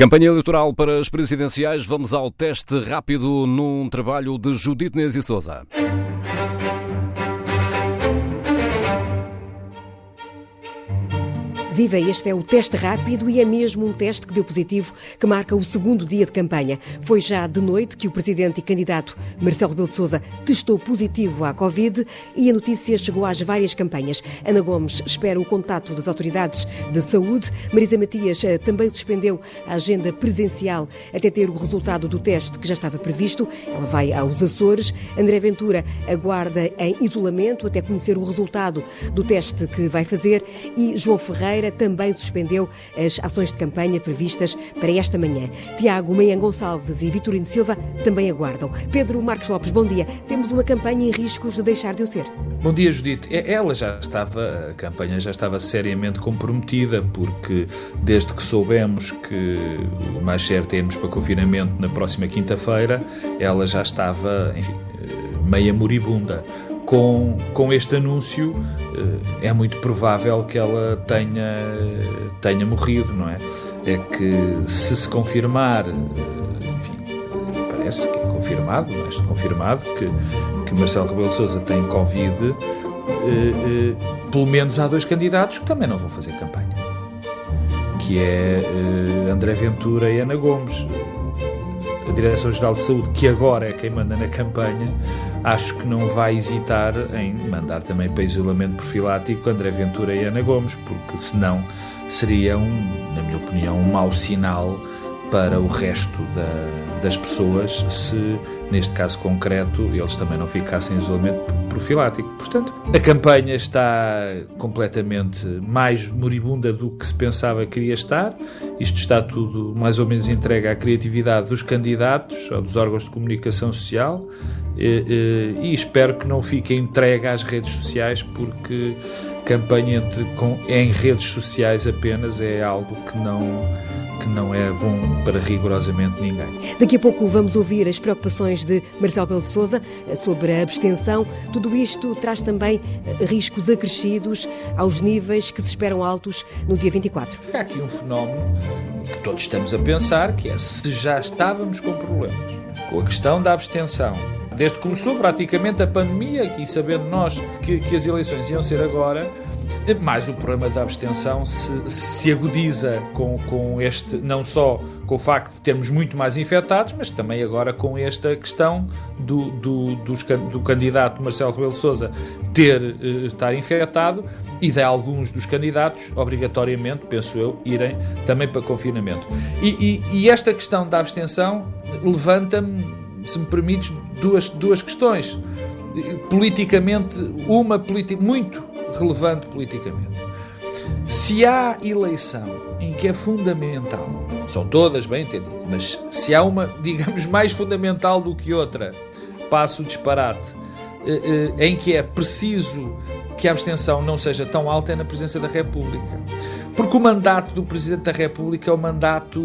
Campanha eleitoral para as presidenciais. Vamos ao teste rápido num trabalho de Judite Neves e Souza. Viva, este é o teste rápido e é mesmo um teste que deu positivo, que marca o segundo dia de campanha. Foi já de noite que o presidente e candidato Marcelo Rebelo de Sousa testou positivo à Covid e a notícia chegou às várias campanhas. Ana Gomes espera o contato das autoridades de saúde. Marisa Matias eh, também suspendeu a agenda presencial até ter o resultado do teste que já estava previsto. Ela vai aos Açores. André Ventura aguarda em isolamento até conhecer o resultado do teste que vai fazer e João Ferreira também suspendeu as ações de campanha previstas para esta manhã. Tiago Meian Gonçalves e Vitorino Silva também aguardam. Pedro Marcos Lopes, bom dia. Temos uma campanha em riscos de deixar de o ser. Bom dia, Judite. Ela já estava, a campanha já estava seriamente comprometida, porque desde que soubemos que o mais certo é irmos para confinamento na próxima quinta-feira, ela já estava, enfim, meia moribunda com, com este anúncio eh, é muito provável que ela tenha, tenha morrido, não é? É que se se confirmar, eh, enfim, parece que é confirmado, mais confirmado, que, que Marcelo Rebelo Sousa tem Covid, eh, pelo menos há dois candidatos que também não vão fazer campanha, que é André Ventura e Ana Gomes a Direção-Geral de Saúde, que agora é quem manda na campanha, acho que não vai hesitar em mandar também para isolamento profilático André Ventura e Ana Gomes, porque senão seria, um, na minha opinião, um mau sinal para o resto da, das pessoas se, neste caso concreto, eles também não ficassem em isolamento profilático. Portanto, a campanha está completamente mais moribunda do que se pensava que iria estar. Isto está tudo mais ou menos entregue à criatividade dos candidatos ou dos órgãos de comunicação social e, e, e espero que não fique entregue às redes sociais porque campanha entre, com, em redes sociais apenas é algo que não que não é bom para rigorosamente ninguém. Daqui a pouco vamos ouvir as preocupações de Marcelo Belo de Souza sobre a abstenção. Tudo isto traz também eh, riscos acrescidos aos níveis que se esperam altos no dia 24. Há aqui um fenómeno que todos estamos a pensar, que é se já estávamos com problemas com a questão da abstenção, desde que começou praticamente a pandemia, e sabendo nós que, que as eleições iam ser agora, mais o problema da abstenção se, se agudiza com, com este, não só com o facto de termos muito mais infectados, mas também agora com esta questão do, do, do candidato Marcelo Rebelo Souza ter, uh, estar infectado e de alguns dos candidatos, obrigatoriamente, penso eu, irem também para confinamento. E, e, e esta questão da abstenção levanta-me, se me permites, duas, duas questões. Politicamente, uma politi muito relevante politicamente. Se há eleição em que é fundamental, são todas bem entendidas, mas se há uma, digamos, mais fundamental do que outra, passo o disparate, eh, eh, em que é preciso que a abstenção não seja tão alta é na presença da República. Porque o mandato do Presidente da República é um mandato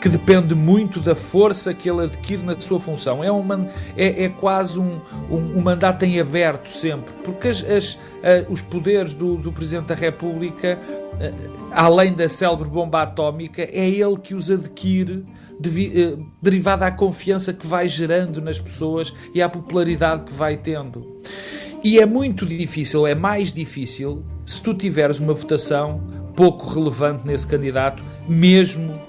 que depende muito da força que ele adquire na sua função. É, uma, é, é quase um, um, um, mandato em aberto sempre, porque as, as, uh, os poderes do, do, Presidente da República, uh, além da célebre bomba atómica, é ele que os adquire devi, uh, derivado à confiança que vai gerando nas pessoas e à popularidade que vai tendo. E é muito difícil, é mais difícil, se tu tiveres uma votação pouco relevante nesse candidato, mesmo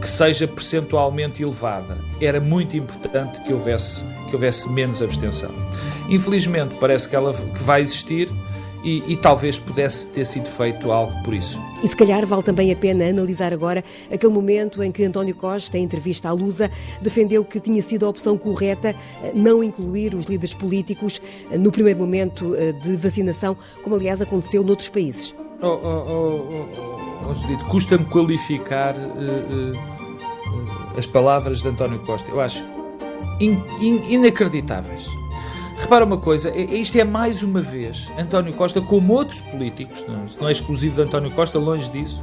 que seja percentualmente elevada. Era muito importante que houvesse, que houvesse menos abstenção. Infelizmente, parece que ela que vai existir e, e, talvez pudesse ter sido feito algo por isso. E se calhar vale também a pena analisar agora aquele momento em que António Costa, em entrevista à Lusa, defendeu que tinha sido a opção correta eh, não incluir os líderes políticos eh, no primeiro momento eh, de vacinação, como aliás aconteceu noutros países. Oh, oh, oh, oh custa-me qualificar uh, uh, as palavras de António Costa. Eu acho in, in, inacreditáveis. Repara uma coisa, isto é mais uma vez António Costa, como outros políticos, não é exclusivo de António Costa, longe disso,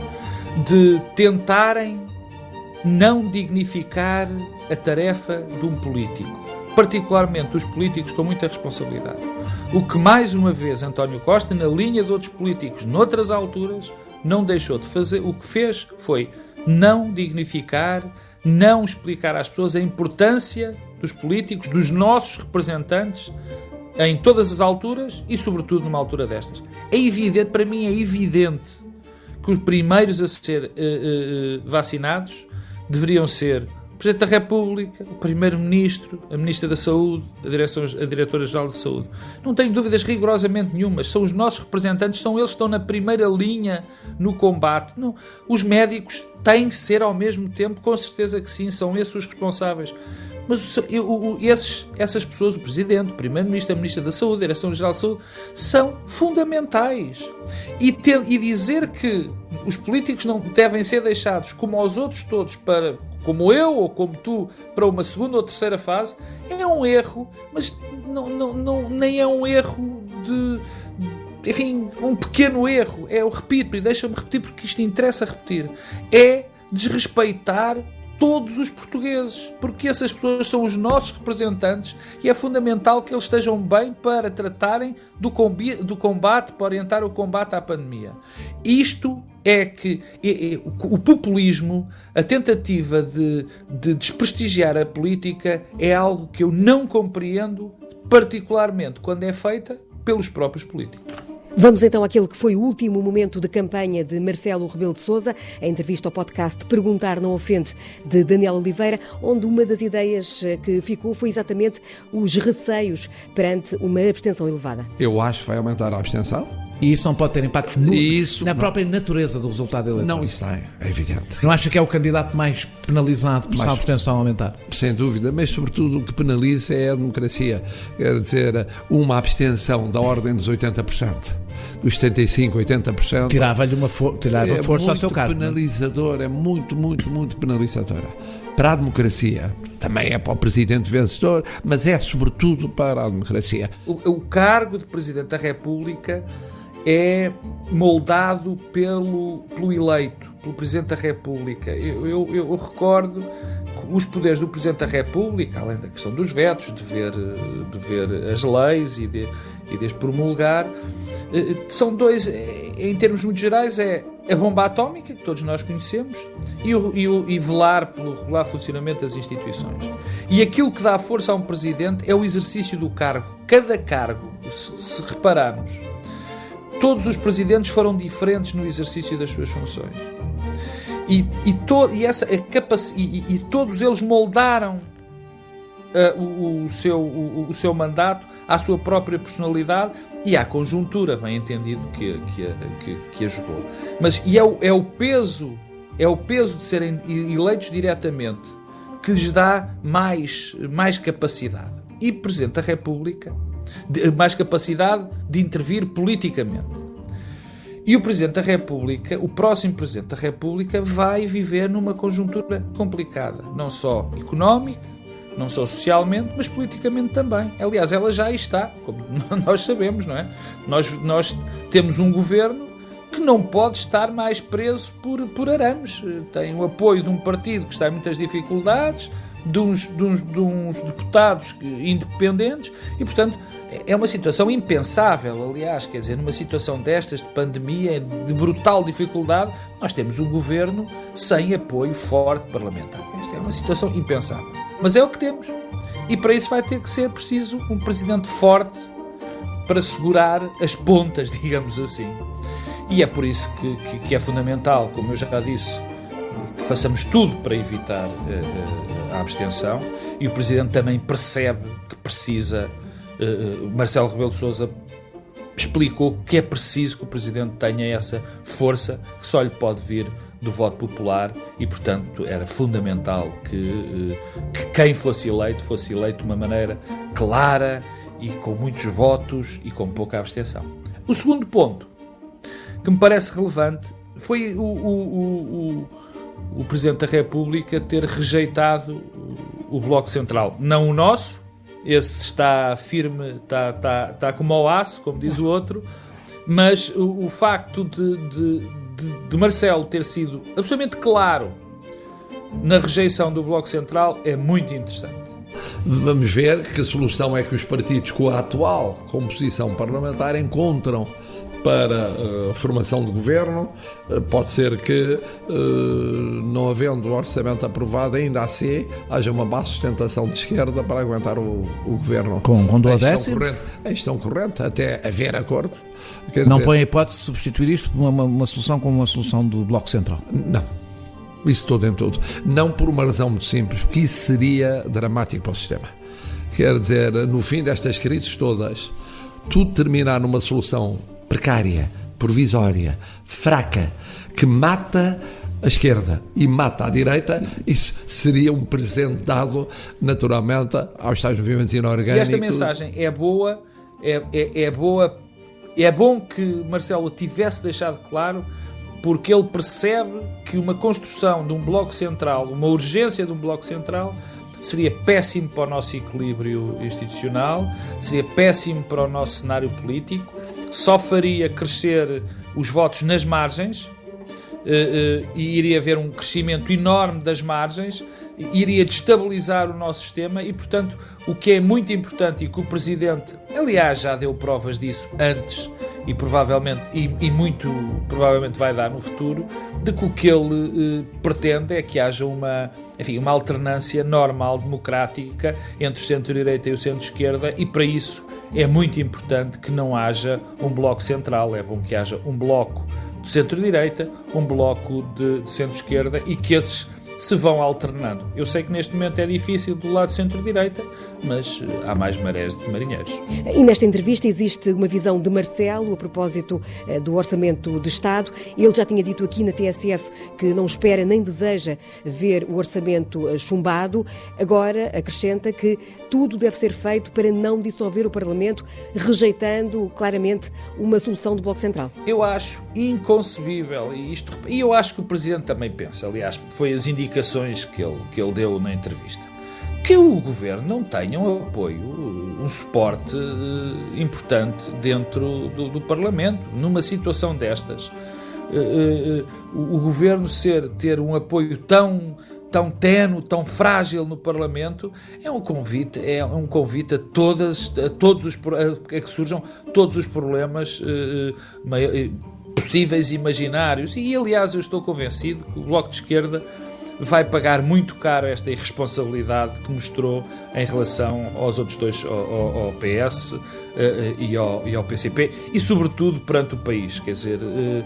de tentarem não dignificar a tarefa de um político particularmente os políticos com muita responsabilidade. O que mais uma vez António Costa, na linha de outros políticos, noutras alturas, não deixou de fazer. O que fez foi não dignificar, não explicar às pessoas a importância dos políticos, dos nossos representantes, em todas as alturas e, sobretudo, numa altura destas. É evidente, para mim, é evidente que os primeiros a ser uh, uh, vacinados deveriam ser o Presidente da República, o Primeiro-Ministro, a Ministra da Saúde, a, Direção, a Diretora-Geral de Saúde. Não tenho dúvidas rigorosamente nenhumas. São os nossos representantes, são eles que estão na primeira linha no combate. Não, os médicos têm que ser ao mesmo tempo, com certeza que sim, são esses os responsáveis. Mas esses, essas pessoas, o Presidente, o Primeiro-Ministro, a Ministra da Saúde, a Direção-Geral de Saúde, são fundamentais. E, e dizer que os políticos não devem ser deixados, como aos outros todos, para como eu ou como tu, para uma segunda ou terceira fase, é um erro, mas não, não, não, nem é um erro de. Enfim, um pequeno erro. É, eu repito, e deixa-me repetir porque isto interessa repetir. É desrespeitar todos os portugueses, porque essas pessoas são os nossos representantes e é fundamental que eles estejam bem para tratarem do combate, do combate para orientar o combate à pandemia. Isto é que é, é, o populismo, a tentativa de, de desprestigiar a política, é algo que eu não compreendo, particularmente quando é feita pelos próprios políticos. Vamos então àquele que foi o último momento de campanha de Marcelo Rebelo de Sousa, a entrevista ao podcast Perguntar Não Ofende, de Daniel Oliveira, onde uma das ideias eh, que ficou foi exatamente os receios perante uma abstenção elevada. Eu acho que vai aumentar a abstenção. E isso não pode ter impactos no, isso, na não. própria natureza do resultado eleitoral. Não, isso é, é evidente. Não acha que é o candidato mais penalizado por a abstenção aumentar? Sem dúvida, mas sobretudo o que penaliza é a democracia. Quer dizer, uma abstenção da ordem dos 80% dos 75%, 80%. Tirava-lhe uma for tirava é força ao seu cargo. É penalizador, é muito, muito, muito penalizadora. Para a democracia, também é para o presidente vencedor, mas é sobretudo para a democracia. O, o cargo de presidente da República é moldado pelo, pelo eleito, pelo Presidente da República. Eu, eu, eu, recordo os poderes do Presidente da República, além da questão dos vetos, de ver, de ver as leis e de, e de as promulgar, eh, são dois, eh, em termos muito gerais, é a bomba atómica, que todos nós conhecemos, e, o, e, o, e velar pelo regular funcionamento das instituições. E aquilo que dá força a um Presidente é o exercício do cargo. Cada cargo, se, se repararmos, todos os presidentes foram diferentes no exercício das suas funções. E, e, to, e, essa, e, e todos eles moldaram uh, o, o, seu, o, o, seu mandato à sua própria personalidade e à conjuntura, bem entendido, que, que, que, que ajudou. Mas e é, o, é o peso é o peso de serem eleitos diretamente que lhes dá mais, mais capacidade. E Presidente da República mais capacidade de intervir politicamente. E o Presidente da República, o próximo Presidente da República, vai viver numa conjuntura complicada, não só económica, não só socialmente, mas politicamente também. Aliás, ela já está, como nós sabemos, não é? Nós, nós temos um governo que não pode estar mais preso por, por arames. Tem o apoio de um partido que está em muitas dificuldades, de uns, de uns, de uns deputados independentes e, portanto, é uma situação impensável. Aliás, quer dizer, numa situação destas de pandemia, de brutal dificuldade, nós temos um governo sem apoio forte parlamentar. Isto é uma situação impensável. Mas é o que temos. E para isso vai ter que ser preciso um presidente forte para segurar as pontas, digamos assim. E é por isso que, que, que é fundamental, como eu já disse, que façamos tudo para evitar uh, uh, a abstenção e o Presidente também percebe que precisa. Uh, Marcelo Rebelo de Sousa explicou que é preciso que o Presidente tenha essa força que só lhe pode vir do voto popular e, portanto, era fundamental que, que quem fosse eleito fosse eleito de uma maneira clara e com muitos votos e com pouca abstenção. O segundo ponto que me parece relevante foi o, o, o o Presidente da República ter rejeitado o Bloco Central. Não o nosso, esse está firme, está, está, está como ao aço, como diz o outro, mas o, o facto de, de, de, de, Marcelo ter sido absolutamente claro na rejeição do Bloco Central é muito interessante. Vamos ver que solução é que os partidos com a atual composição parlamentar encontram para a formação de governo. Uh, pode ser que, uh, não havendo o orçamento aprovado, ainda assim haja uma má sustentação de esquerda para aguentar o, o governo. Com, com do corrente, em estão corrente, até haver acordo. Quer não dizer, põe a hipótese de substituir isto por uma, uma solução como uma solução do Bloco Central? Não. Isso todo em tudo. Não por uma razão muito simples, porque isso seria dramático para o sistema. Quer dizer, no fim destas crises todas, tudo terminar numa solução precária, provisória, fraca, que mata a esquerda e mata a direita, isso seria um presente dado naturalmente aos tais movimentos inorgânicos. E esta mensagem é boa, é, é, é boa, é bom que Marcelo tivesse deixado claro porque ele percebe que uma construção de um bloco central, uma urgência de um bloco central, seria péssimo para o nosso equilíbrio institucional, seria péssimo para o nosso cenário político, só faria crescer os votos nas margens eh, eh, e iria haver um crescimento enorme das margens, iria destabilizar o nosso sistema e, portanto, o que é muito importante e que o Presidente, aliás, já deu provas disso antes e provavelmente e, e, muito provavelmente vai dar no futuro de que o que ele eh, pretende é que haja uma enfim uma alternância normal democrática entre o centro-direita e o centro-esquerda e para isso é muito importante que não haja um bloco central. É bom que haja um bloco de centro-direita um bloco de, de centro-esquerda e que esses se vão alternando. Eu sei que neste momento é difícil do lado centro-direita, mas eh, há mais marés de marinheiros. E nesta entrevista existe uma visão de Marcelo a propósito eh, do orçamento de Estado. Ele já tinha dito aqui na TSF que não espera nem deseja ver o orçamento eh, chumbado. Agora acrescenta que tudo deve ser feito para não dissolver o Parlamento, rejeitando claramente uma solução do Bloco Central. Eu acho inconcebível e isto e eu acho que o presidente também pensa. Aliás, foi as indicações indicações que ele, que ele deu na entrevista. Que o governo não tenha um apoio, um suporte eh, importante dentro do, do Parlamento, numa situação destas. Eh, eh, o governo ser, ter um apoio tão tão tenue, tão frágil no Parlamento, é um convite, é um convite a todas, a todos os a que surjam todos os problemas possíveis e imaginários. E aliás, eu estou convencido que o Bloco de Esquerda vai pagar muito caro esta irresponsabilidade que mostrou em relação aos outros dois, ao, ao PS uh, e, ao, e, ao, PCP, e sobretudo perante o país. Quer dizer, uh,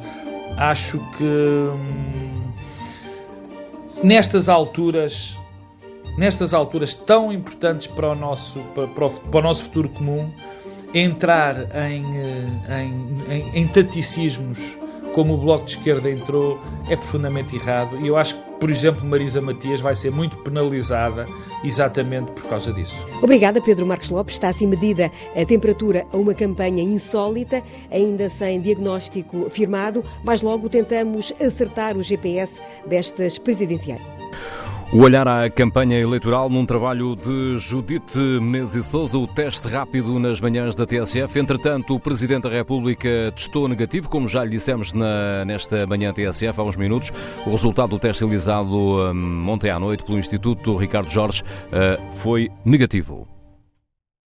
acho que hum, nestas alturas, nestas alturas tão importantes para o nosso, para, para, o, para o nosso futuro comum, entrar em, em, em, em taticismos como o Bloco de Esquerda entrou é profundamente errado e eu acho que, por exemplo, Marisa Matias vai ser muito penalizada exatamente por causa disso. Obrigada, Pedro Marcos Lopes. Está assim medida a temperatura a uma campanha insólita, ainda sem diagnóstico firmado, mas logo tentamos acertar o GPS destas presidenciais. O olhar à campanha eleitoral num trabalho de Judite Menezes Souza, o teste rápido nas manhãs da TSF. Entretanto, o Presidente da República testou negativo, como já lhe dissemos na, nesta manhã TSF há uns minutos. O resultado do teste realizado um, ontem à noite pelo Instituto Ricardo Jorge uh, foi negativo.